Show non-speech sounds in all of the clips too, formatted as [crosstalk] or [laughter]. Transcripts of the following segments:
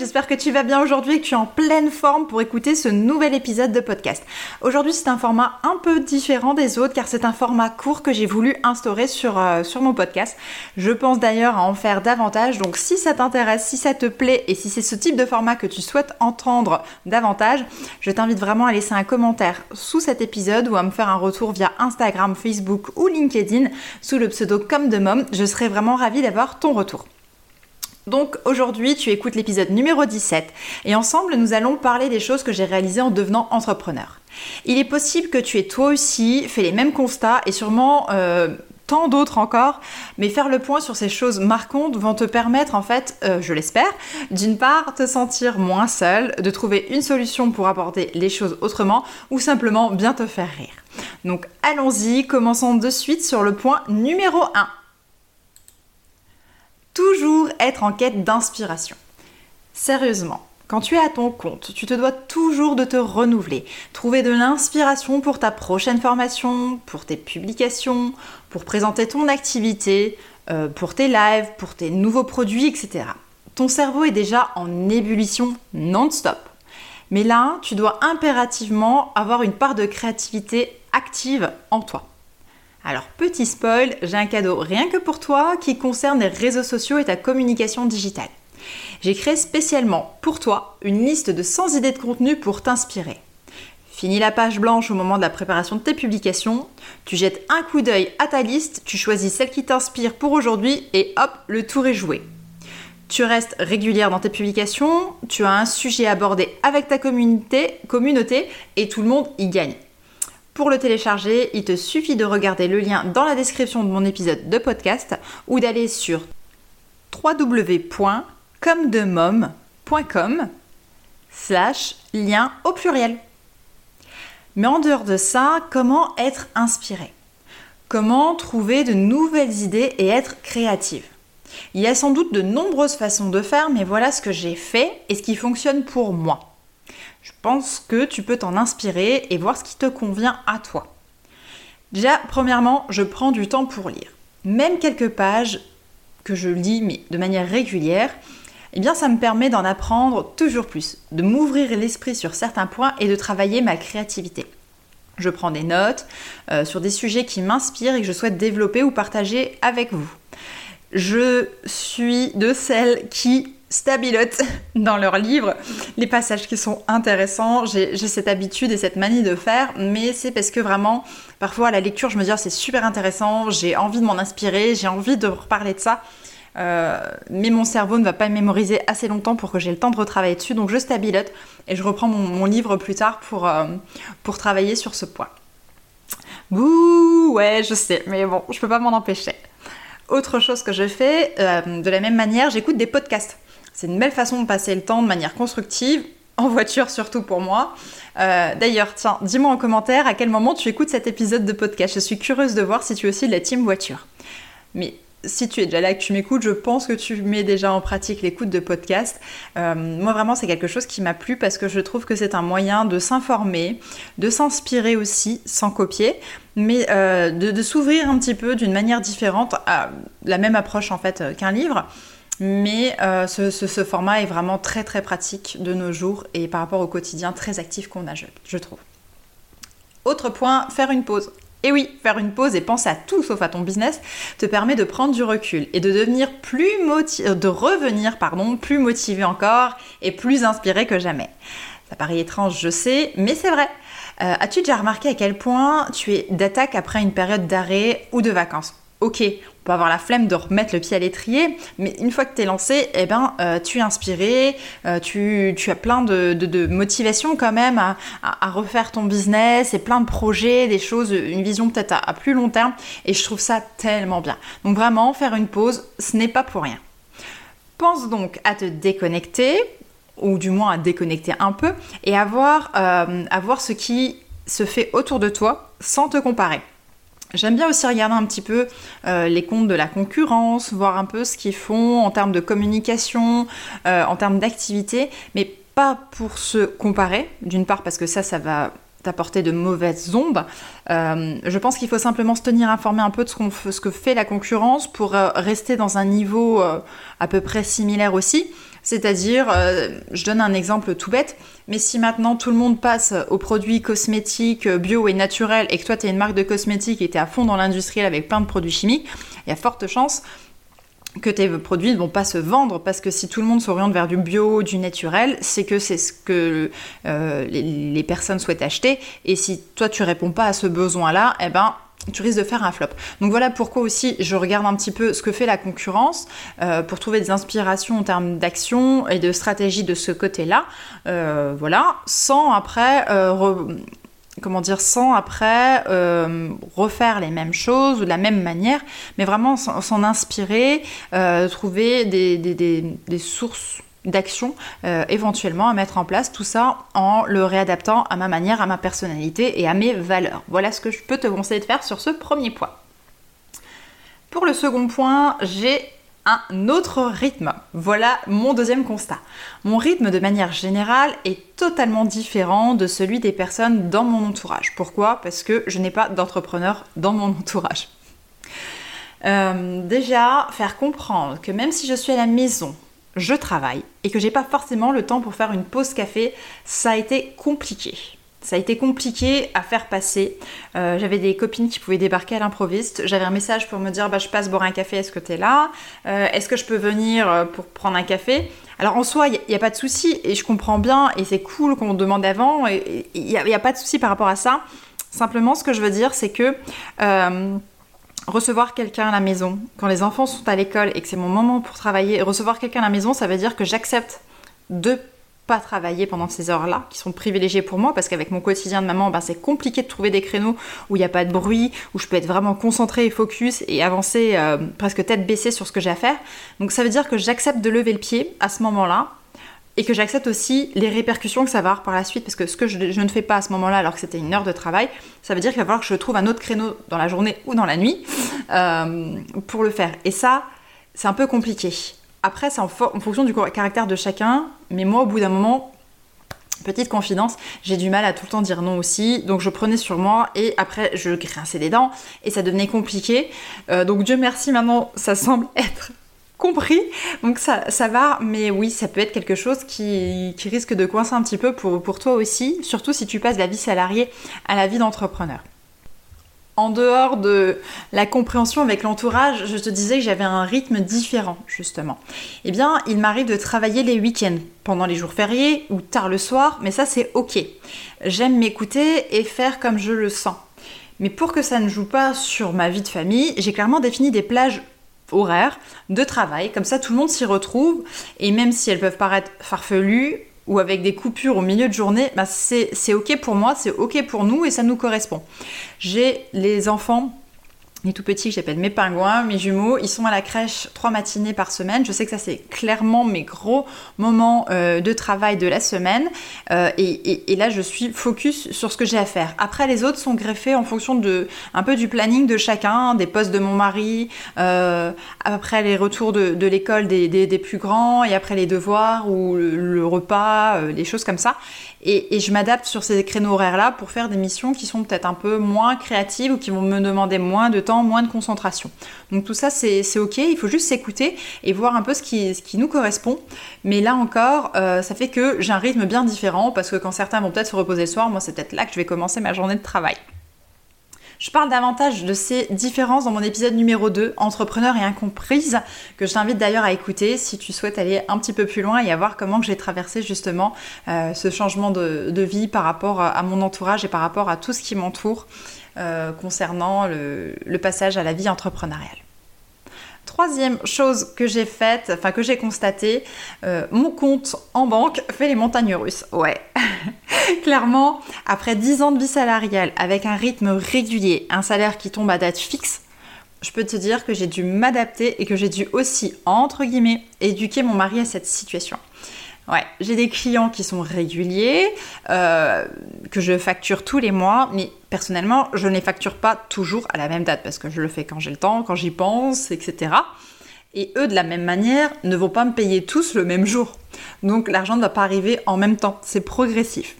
j'espère que tu vas bien aujourd'hui et que tu es en pleine forme pour écouter ce nouvel épisode de podcast. Aujourd'hui, c'est un format un peu différent des autres car c'est un format court que j'ai voulu instaurer sur, euh, sur mon podcast. Je pense d'ailleurs à en faire davantage, donc si ça t'intéresse, si ça te plaît et si c'est ce type de format que tu souhaites entendre davantage, je t'invite vraiment à laisser un commentaire sous cet épisode ou à me faire un retour via Instagram, Facebook ou LinkedIn sous le pseudo comme de mom. Je serais vraiment ravie d'avoir ton retour. Donc aujourd'hui, tu écoutes l'épisode numéro 17 et ensemble, nous allons parler des choses que j'ai réalisées en devenant entrepreneur. Il est possible que tu aies toi aussi fait les mêmes constats et sûrement euh, tant d'autres encore, mais faire le point sur ces choses marquantes vont te permettre en fait, euh, je l'espère, d'une part te sentir moins seul, de trouver une solution pour aborder les choses autrement ou simplement bien te faire rire. Donc allons-y, commençons de suite sur le point numéro 1 toujours être en quête d'inspiration. Sérieusement, quand tu es à ton compte, tu te dois toujours de te renouveler, trouver de l'inspiration pour ta prochaine formation, pour tes publications, pour présenter ton activité, euh, pour tes lives, pour tes nouveaux produits, etc. Ton cerveau est déjà en ébullition non-stop. Mais là, tu dois impérativement avoir une part de créativité active en toi. Alors petit spoil, j'ai un cadeau rien que pour toi qui concerne les réseaux sociaux et ta communication digitale. J'ai créé spécialement pour toi une liste de 100 idées de contenu pour t'inspirer. Fini la page blanche au moment de la préparation de tes publications, tu jettes un coup d'œil à ta liste, tu choisis celle qui t'inspire pour aujourd'hui et hop, le tour est joué. Tu restes régulière dans tes publications, tu as un sujet abordé avec ta communauté, communauté et tout le monde y gagne. Pour le télécharger, il te suffit de regarder le lien dans la description de mon épisode de podcast ou d'aller sur www.comdemom.com slash lien au pluriel. Mais en dehors de ça, comment être inspiré? Comment trouver de nouvelles idées et être créative? Il y a sans doute de nombreuses façons de faire, mais voilà ce que j'ai fait et ce qui fonctionne pour moi. Je pense que tu peux t'en inspirer et voir ce qui te convient à toi. Déjà, premièrement, je prends du temps pour lire. Même quelques pages que je lis, mais de manière régulière, eh bien ça me permet d'en apprendre toujours plus, de m'ouvrir l'esprit sur certains points et de travailler ma créativité. Je prends des notes euh, sur des sujets qui m'inspirent et que je souhaite développer ou partager avec vous. Je suis de celles qui stabilotent [laughs] dans leurs livres les passages qui sont intéressants. J'ai cette habitude et cette manie de faire, mais c'est parce que vraiment, parfois à la lecture, je me dis, oh, c'est super intéressant, j'ai envie de m'en inspirer, j'ai envie de reparler de ça. Euh, mais mon cerveau ne va pas mémoriser assez longtemps pour que j'ai le temps de retravailler dessus, donc je stabilote et je reprends mon, livre plus tard pour, euh, travailler sur ce point. Bouh, ouais, je sais, mais bon, je peux pas m'en empêcher. Autre chose que je fais, euh, de la même manière, j'écoute des podcasts. C'est une belle façon de passer le temps de manière constructive, en voiture surtout pour moi. Euh, d'ailleurs, tiens, dis-moi en commentaire à quel moment tu écoutes cet épisode de podcast. Je suis curieuse de voir si tu es aussi de la team voiture. Mais si tu es déjà là et que tu m'écoutes, je pense que tu mets déjà en pratique l'écoute de podcast. Euh, moi, vraiment, c'est quelque chose qui m'a plu parce que je trouve que c'est un moyen de s'informer, de s'inspirer aussi, sans copier, mais euh, de, de s'ouvrir un petit peu d'une manière différente à la même approche en fait qu'un livre. Mais euh, ce, format est vraiment très très pratique de nos jours et par rapport au quotidien très actif qu'on a, je, trouve. Autre point, faire une pause. Et oui, faire une pause et penser à tout sauf à ton business te permet de prendre du recul et de devenir plus de revenir pardon, plus motivé encore et plus inspiré que jamais. Ça paraît étrange, je sais, mais c'est vrai. Euh, as-tu déjà remarqué à quel point tu es d'attaque après une période d'arrêt ou de vacances? Ok, on peut avoir la flemme de remettre le pied à l'étrier, mais une fois que tu es lancé, eh ben, euh, tu es inspiré, euh, tu, as plein de, motivation quand même à, refaire ton business et plein de projets, des choses, une vision peut-être à, plus long terme, et je trouve ça tellement bien. Donc vraiment, faire une pause, ce n'est pas pour rien. Pense donc à te déconnecter, ou du moins à déconnecter un peu, et euh, à voir ce qui se fait autour de toi sans te comparer. J'aime bien aussi regarder un petit peu euh, les comptes de la concurrence, voir un peu ce qu'ils font en termes de communication, euh, en termes d'activité, mais pas pour se comparer, d'une part parce que ça, ça va t'apporter de mauvaises ondes. Euh, je pense qu'il faut simplement se tenir informé un peu de ce, qu'on ce que fait la concurrence pour rester dans un niveau à peu près similaire aussi. C'est-à-dire, euh, je donne un exemple tout bête, mais si maintenant tout le monde passe aux produits cosmétiques euh, bio et naturels et que toi tu es une marque de cosmétiques et tu es à fond dans l'industriel avec plein de produits chimiques, il y a forte chance que tes produits ne vont pas se vendre parce que si tout le monde s'oriente vers du bio, du naturel, c'est que c'est ce que euh, les, personnes souhaitent acheter et si toi tu réponds pas à ce besoin-là, eh ben tu risques de faire un flop. Donc voilà pourquoi aussi je regarde un petit peu ce que fait la concurrence euh, pour trouver des inspirations en termes d'action et de stratégie de ce côté-là. Euh, voilà, sans après comment dire, sans après refaire les mêmes choses ou de la même manière, mais vraiment s'en inspirer, trouver des sources d'action euh, éventuellement à mettre en place, tout ça en le réadaptant à ma manière, à ma personnalité et à mes valeurs. Voilà ce que je peux te conseiller de faire sur ce premier point. Pour le second point, j'ai un autre rythme. Voilà mon deuxième constat. Mon rythme de manière générale est totalement différent de celui des personnes dans mon entourage. Pourquoi? Parce que je n'ai pas d'entrepreneur dans mon entourage. Euh, déjà, faire comprendre que même si je suis à la maison, je travaille et que j'ai pas forcément le temps pour faire une pause café, ça a été compliqué. Ça a été compliqué à faire passer. Euh, j'avais des copines qui pouvaient débarquer à l'improviste. J'avais un message pour me dire bah, je passe boire un café, est-ce que tu es là? Euh, Est-ce que je peux venir euh, pour prendre un café? Alors en soi, il n'y a, pas de souci et je comprends bien et c'est cool qu'on demande avant. Il n'y a, pas de souci par rapport à ça. Simplement, ce que je veux dire, c'est que recevoir quelqu'un à la maison, quand les enfants sont à l'école et que c'est mon moment pour travailler, recevoir quelqu'un à la maison, ça veut dire que j'accepte de pas travailler pendant ces heures-là, qui sont privilégiées pour moi, parce qu'avec mon quotidien de maman, ben, c'est compliqué de trouver des créneaux où il n'y a pas de bruit, où je peux être vraiment concentrée et focus et avancer euh, presque tête baissée sur ce que j'ai à faire. Donc ça veut dire que j'accepte de lever le pied à ce moment-là, et que j'accepte aussi les répercussions que ça va avoir par la suite, parce que ce que je, ne fais pas à ce moment-là, alors que c'était une heure de travail, ça veut dire qu'il va falloir que je trouve un autre créneau dans la journée ou dans la nuit euh, pour le faire. Et ça, c'est un peu compliqué. Après, c'est en, fonction du caractère de chacun, mais moi, au bout d'un moment, Petite confidence, j'ai du mal à tout le temps dire non aussi, donc je prenais sur moi et après je grinçais des dents et ça devenait compliqué. Euh, donc Dieu merci, maintenant ça semble [laughs] être compris. Donc ça, ça va, mais oui, ça peut être quelque chose qui, risque de coincer un petit peu pour, pour toi aussi, surtout si tu passes la vie salariée à la vie d'entrepreneur. En dehors de la compréhension avec l'entourage, je te disais que j'avais un rythme différent, justement. Eh bien, il m'arrive de travailler les week-ends, pendant les jours fériés ou tard le soir, mais ça c'est ok. J'aime m'écouter et faire comme je le sens. Mais pour que ça ne joue pas sur ma vie de famille, j'ai clairement défini des plages horaire de travail. Comme ça, tout le monde s'y retrouve. Et même si elles peuvent paraître farfelues ou avec des coupures au milieu de journée, bah c'est OK pour moi, c'est OK pour nous et ça nous correspond. J'ai les enfants les tout petits que j'appelle mes pingouins, mes jumeaux, ils sont à la crèche trois matinées par semaine. Je sais que ça c'est clairement mes gros moments euh, de travail de la semaine. Euh, et, là je suis focus sur ce que j'ai à faire. Après les autres sont greffés en fonction de un peu du planning de chacun, des postes de mon mari, euh, après les retours de, l'école des, plus grands et après les devoirs ou le, repas, les choses comme ça. Et, et je m'adapte sur ces créneaux horaires là pour faire des missions qui sont peut-être un peu moins créatives ou qui vont me demander moins de temps moins de concentration. Donc tout ça, c'est ok, il faut juste s'écouter et voir un peu ce qui, nous correspond. Mais là encore, euh, ça fait que j'ai un rythme bien différent parce que quand certains vont peut-être se reposer le soir, moi c'est peut-être là que je vais commencer ma journée de travail. Je parle davantage de ces différences dans mon épisode numéro 2, Entrepreneur et incomprise, que je t'invite d'ailleurs à écouter si tu souhaites aller un petit peu plus loin et à voir comment j'ai traversé justement euh, ce changement de, vie par rapport à mon entourage et par rapport à tout ce qui m'entoure euh, concernant le passage à la vie entrepreneuriale. Troisième chose que j'ai faite, enfin que j'ai constaté, euh, mon compte en banque fait les montagnes russes. Ouais. [laughs] Clairement, après 10 ans de vie salariale, avec un rythme régulier, un salaire qui tombe à date fixe, je peux te dire que j'ai dû m'adapter et que j'ai dû aussi, entre guillemets, éduquer mon mari à cette situation. Ouais, j'ai des clients qui sont réguliers, euh, que je facture tous les mois, mais personnellement, je ne les facture pas toujours à la même date parce que je le fais quand j'ai le temps, quand j'y pense, etc. Et eux, de la même manière, ne vont pas me payer tous le même jour. Donc l'argent ne va pas arriver en même temps, c'est progressif.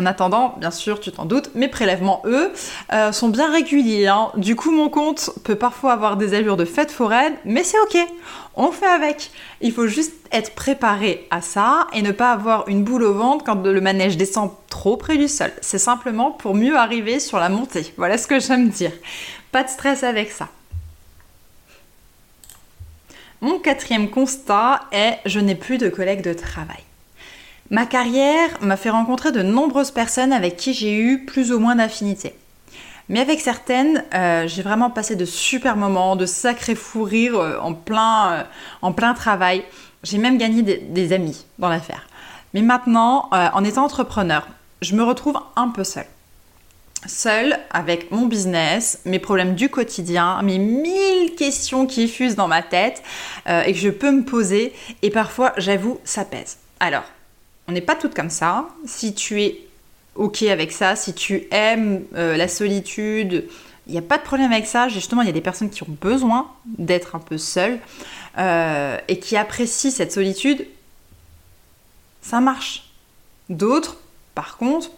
En attendant, bien sûr, tu t'en doutes, mes prélèvements, eux, euh, sont bien réguliers. Hein. Du coup, mon compte peut parfois avoir des allures de fête foraine, mais c'est ok. On fait avec. Il faut juste être préparé à ça et ne pas avoir une boule au ventre quand le manège descend trop près du sol. C'est simplement pour mieux arriver sur la montée. Voilà ce que j'aime dire. Pas de stress avec ça. Mon quatrième constat est je n'ai plus de collègues de travail. Ma carrière m'a fait rencontrer de nombreuses personnes avec qui j'ai eu plus ou moins d'affinité. Mais avec certaines, euh, j'ai vraiment passé de super moments, de sacrés fous rires euh, en, plein, euh, en plein travail. J'ai même gagné des, amis dans l'affaire. Mais maintenant, en étant entrepreneur, je me retrouve un peu seule. Seule avec mon business, mes problèmes du quotidien, mes mille questions qui fusent dans ma tête et que je peux me poser. Et parfois, j'avoue, ça pèse. Alors, on n'est pas toutes comme ça. Si tu es OK avec ça, si tu aimes euh, la solitude, il n'y a pas de problème avec ça. Justement, il y a des personnes qui ont besoin d'être un peu seules euh, et qui apprécient cette solitude. Ça marche. D'autres, par contre,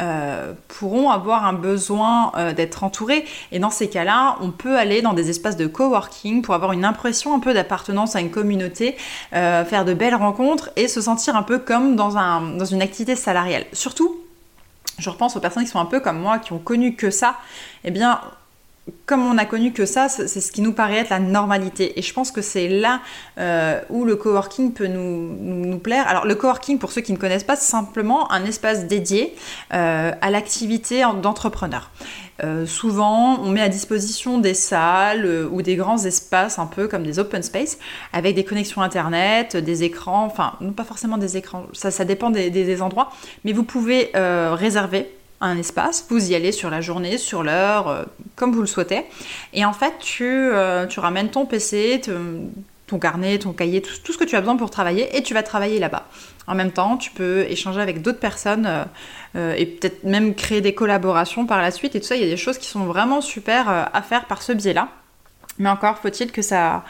euh, pourront avoir un besoin euh, d'être entourés. Et dans ces cas-là, on peut aller dans des espaces de coworking pour avoir une impression un peu d'appartenance à une communauté, euh, faire de belles rencontres et se sentir un peu comme dans, dans une activité salariale. Surtout, je repense aux personnes qui sont un peu comme moi, qui ont connu que ça, eh bien, comme on a connu que ça, c'est ce qui nous paraît être la normalité. Et je pense que c'est là euh, où le coworking peut nous, plaire. Alors le coworking, pour ceux qui ne connaissent pas, c'est simplement un espace dédié euh, à l'activité d'entrepreneur. Euh, souvent, on met à disposition des salles ou des grands espaces, un peu comme des open space, avec des connexions internet, des écrans, enfin, pas forcément des écrans, ça, dépend des endroits, mais vous pouvez réserver un espace, vous y allez sur la journée, sur l'heure, euh, comme vous le souhaitez. Et en fait, tu, euh, ramènes ton PC, ton carnet, ton cahier, tout, ce que tu as besoin pour travailler et tu vas travailler là-bas. En même temps, tu peux échanger avec d'autres personnes euh, et peut-être même créer des collaborations par la suite. Et tout ça, il y a des choses qui sont vraiment super à faire par ce biais-là. Mais encore faut-il que ça,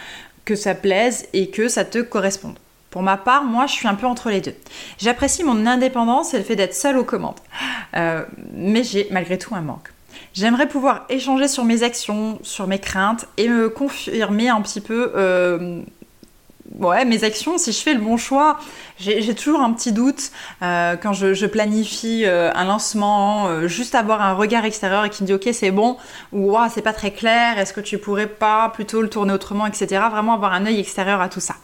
que ça plaise et que ça te corresponde. Pour ma part, moi, je suis un peu entre les deux. J'apprécie mon indépendance et le fait d'être seule aux commandes. Euh, mais j'ai malgré tout un manque. J'aimerais pouvoir échanger sur mes actions, sur mes craintes et me confirmer un petit peu euh, mes actions, si je fais le bon choix. J'ai toujours un petit doute euh, quand je, planifie un lancement, juste avoir un regard extérieur et qui me dit ok c'est bon ou c'est pas très clair, est-ce que tu pourrais pas plutôt le tourner autrement, etc. Vraiment avoir un œil extérieur à tout ça.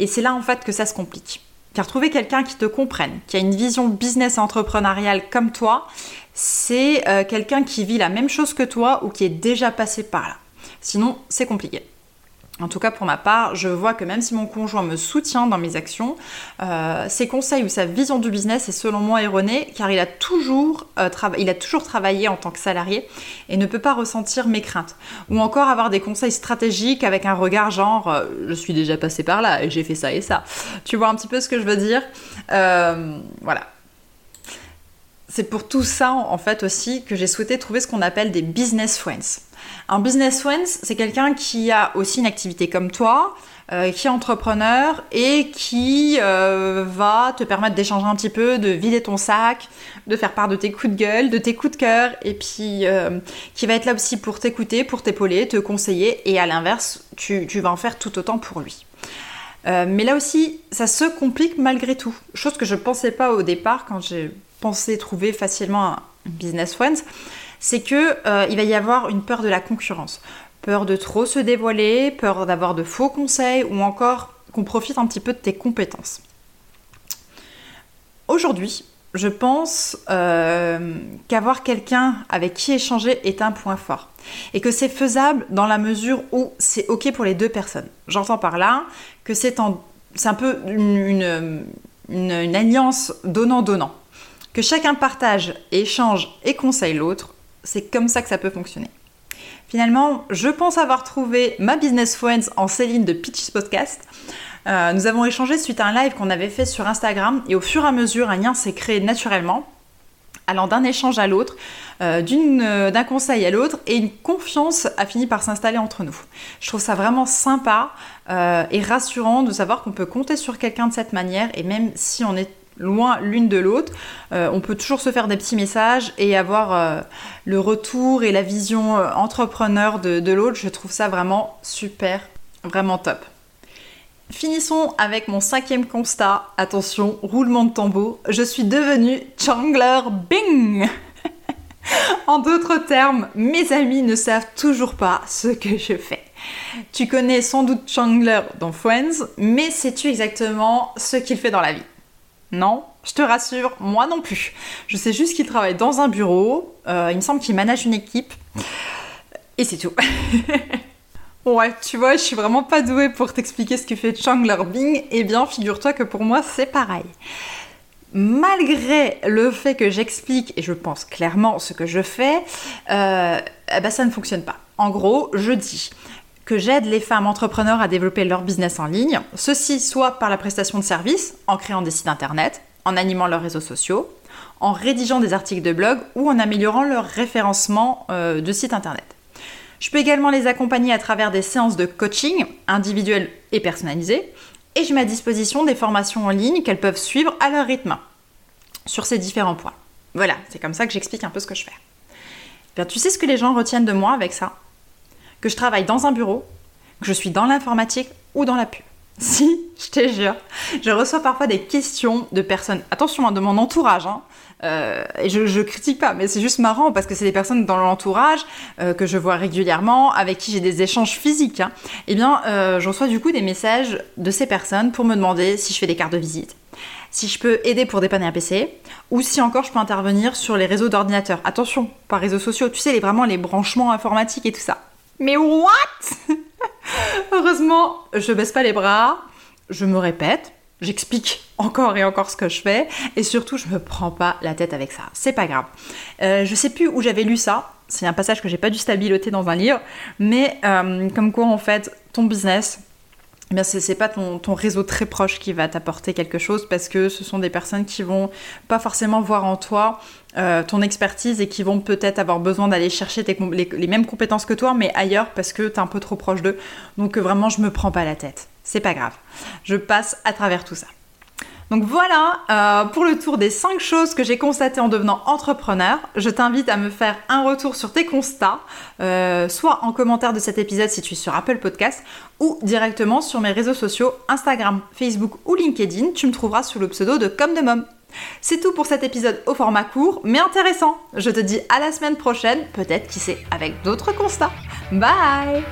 Et c'est là en fait que ça se complique. Car trouver quelqu'un qui te comprenne, qui a une vision business entrepreneuriale comme toi, c'est euh, quelqu'un qui vit la même chose que toi ou qui est déjà passé par là. Sinon, c'est compliqué. En tout cas, pour ma part, je vois que même si mon conjoint me soutient dans mes actions, euh, ses conseils ou sa vision du business est selon moi erronée car il a, toujours, euh, il a toujours travaillé en tant que salarié et ne peut pas ressentir mes craintes. Ou encore avoir des conseils stratégiques avec un regard genre euh, je suis déjà passé par là et j'ai fait ça et ça. Tu vois un petit peu ce que je veux dire? Voilà. C'est pour tout ça en fait aussi que j'ai souhaité trouver ce qu'on appelle des business friends. Un business friend, c'est quelqu'un qui a aussi une activité comme toi, euh, qui est entrepreneur et qui euh, va te permettre d'échanger un petit peu, de vider ton sac, de faire part de tes coups de gueule, de tes coups de cœur, et puis euh, qui va être là aussi pour t'écouter, pour t'épauler, te conseiller, et à l'inverse, tu, vas en faire tout autant pour lui. mais là aussi, ça se complique malgré tout. Chose que je ne pensais pas au départ quand j'ai pensé trouver facilement un business friend c'est que euh, il va y avoir une peur de la concurrence, peur de trop se dévoiler, peur d'avoir de faux conseils ou encore qu'on profite un petit peu de tes compétences. Aujourd'hui, je pense euh, qu'avoir quelqu'un avec qui échanger est un point fort. Et que c'est faisable dans la mesure où c'est OK pour les deux personnes. J'entends par là que c'est un peu une alliance donnant-donnant. Que chacun partage, échange et conseille l'autre. C'est comme ça que ça peut fonctionner. Finalement, je pense avoir trouvé ma business friends en Céline de Pitches Podcast. Euh, nous avons échangé suite à un live qu'on avait fait sur Instagram et au fur et à mesure, un lien s'est créé naturellement, allant d'un échange à l'autre, euh, euh, d'un conseil à l'autre, et une confiance a fini par s'installer entre nous. Je trouve ça vraiment sympa et rassurant de savoir qu'on peut compter sur quelqu'un de cette manière, et même si on est loin l'une de l'autre, on peut toujours se faire des petits messages et avoir le retour et la vision entrepreneur de l'autre. Je trouve ça vraiment super, vraiment top. Finissons avec mon cinquième constat. Attention, roulement de tambour. Je suis devenue Chandler Bing [laughs] En d'autres termes, mes amis ne savent toujours pas ce que je fais. Tu connais sans doute Chandler dans Friends, mais sais-tu exactement ce qu'il fait dans la vie? Non je te rassure, moi non plus. Je sais juste qu'il travaille dans un bureau, euh, il me semble qu'il manage une équipe, et c'est tout. [laughs] Ouais, tu vois, je suis vraiment pas douée pour t'expliquer ce que fait Chandler Bing. Eh bien, figure-toi que pour moi, c'est pareil. Malgré le fait que j'explique, et je pense clairement ce que je fais, euh, eh ben, ça ne fonctionne pas. En gros, je dis que j'aide les femmes entrepreneurs à développer leur business en ligne, ceci soit par la prestation de services, en créant des sites internet, en animant leurs réseaux sociaux, en rédigeant des articles de blog ou en améliorant leur référencement euh, de site internet. Je peux également les accompagner à travers des séances de coaching individuelles et personnalisées. Et je mets à disposition des formations en ligne qu'elles peuvent suivre à leur rythme sur ces différents points. Voilà, c'est comme ça que j'explique un peu ce que je fais. Bien, tu sais ce que les gens retiennent de moi avec ça? Que je travaille dans un bureau, que je suis dans l'informatique ou dans la pub. [laughs] Si, je te jure. Je reçois parfois des questions de personnes, attention, hein, de mon entourage, hein, euh, et je, je critique pas, mais c'est juste marrant parce que c'est des personnes dans l'entourage euh, que je vois régulièrement, avec qui j'ai des échanges physiques. Hein. Eh bien, euh, je reçois du coup des messages de ces personnes pour me demander si je fais des cartes de visite, si je peux aider pour dépanner un PC, ou si encore je peux intervenir sur les réseaux d'ordinateurs. Attention, pas réseaux sociaux, tu sais, les, vraiment les branchements informatiques et tout ça. Mais what? [laughs] Heureusement, je baisse pas les bras, je me répète, j'explique encore et encore ce que je fais et surtout je me prends pas la tête avec ça. C'est pas grave. Euh, je sais plus où j'avais lu ça. C'est un passage que j'ai pas dû stabiloter dans un livre, mais euh, comme quoi en fait ton business, eh c'est pas ton, réseau très proche qui va t'apporter quelque chose parce que ce sont des personnes qui vont pas forcément voir en toi euh, ton expertise et qui vont peut-être avoir besoin d'aller chercher les, les, mêmes compétences que toi mais ailleurs parce que t'es un peu trop proche d'eux. Donc vraiment je me prends pas la tête. C'est pas grave. Je passe à travers tout ça. Donc voilà euh, pour le tour des 5 choses que j'ai constatées en devenant entrepreneur. Je t'invite à me faire un retour sur tes constats, euh, soit en commentaire de cet épisode si tu es sur Apple Podcast, ou directement sur mes réseaux sociaux Instagram, Facebook ou LinkedIn. Tu me trouveras sous le pseudo de Comme de Mom. C'est tout pour cet épisode au format court, mais intéressant. Je te dis à la semaine prochaine, peut-être qui sait, avec d'autres constats. Bye